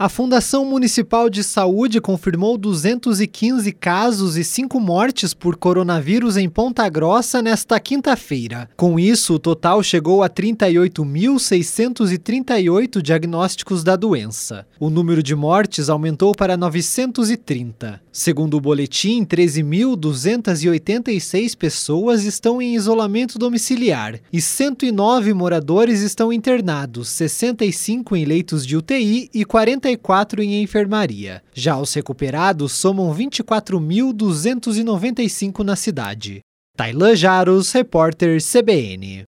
A Fundação Municipal de Saúde confirmou 215 casos e 5 mortes por coronavírus em Ponta Grossa nesta quinta-feira. Com isso, o total chegou a 38.638 diagnósticos da doença. O número de mortes aumentou para 930. Segundo o boletim, 13.286 pessoas estão em isolamento domiciliar e 109 moradores estão internados, 65 em leitos de UTI e 40 34 em enfermaria. Já os recuperados somam 24.295 na cidade. Tailan Jaros, repórter CBN.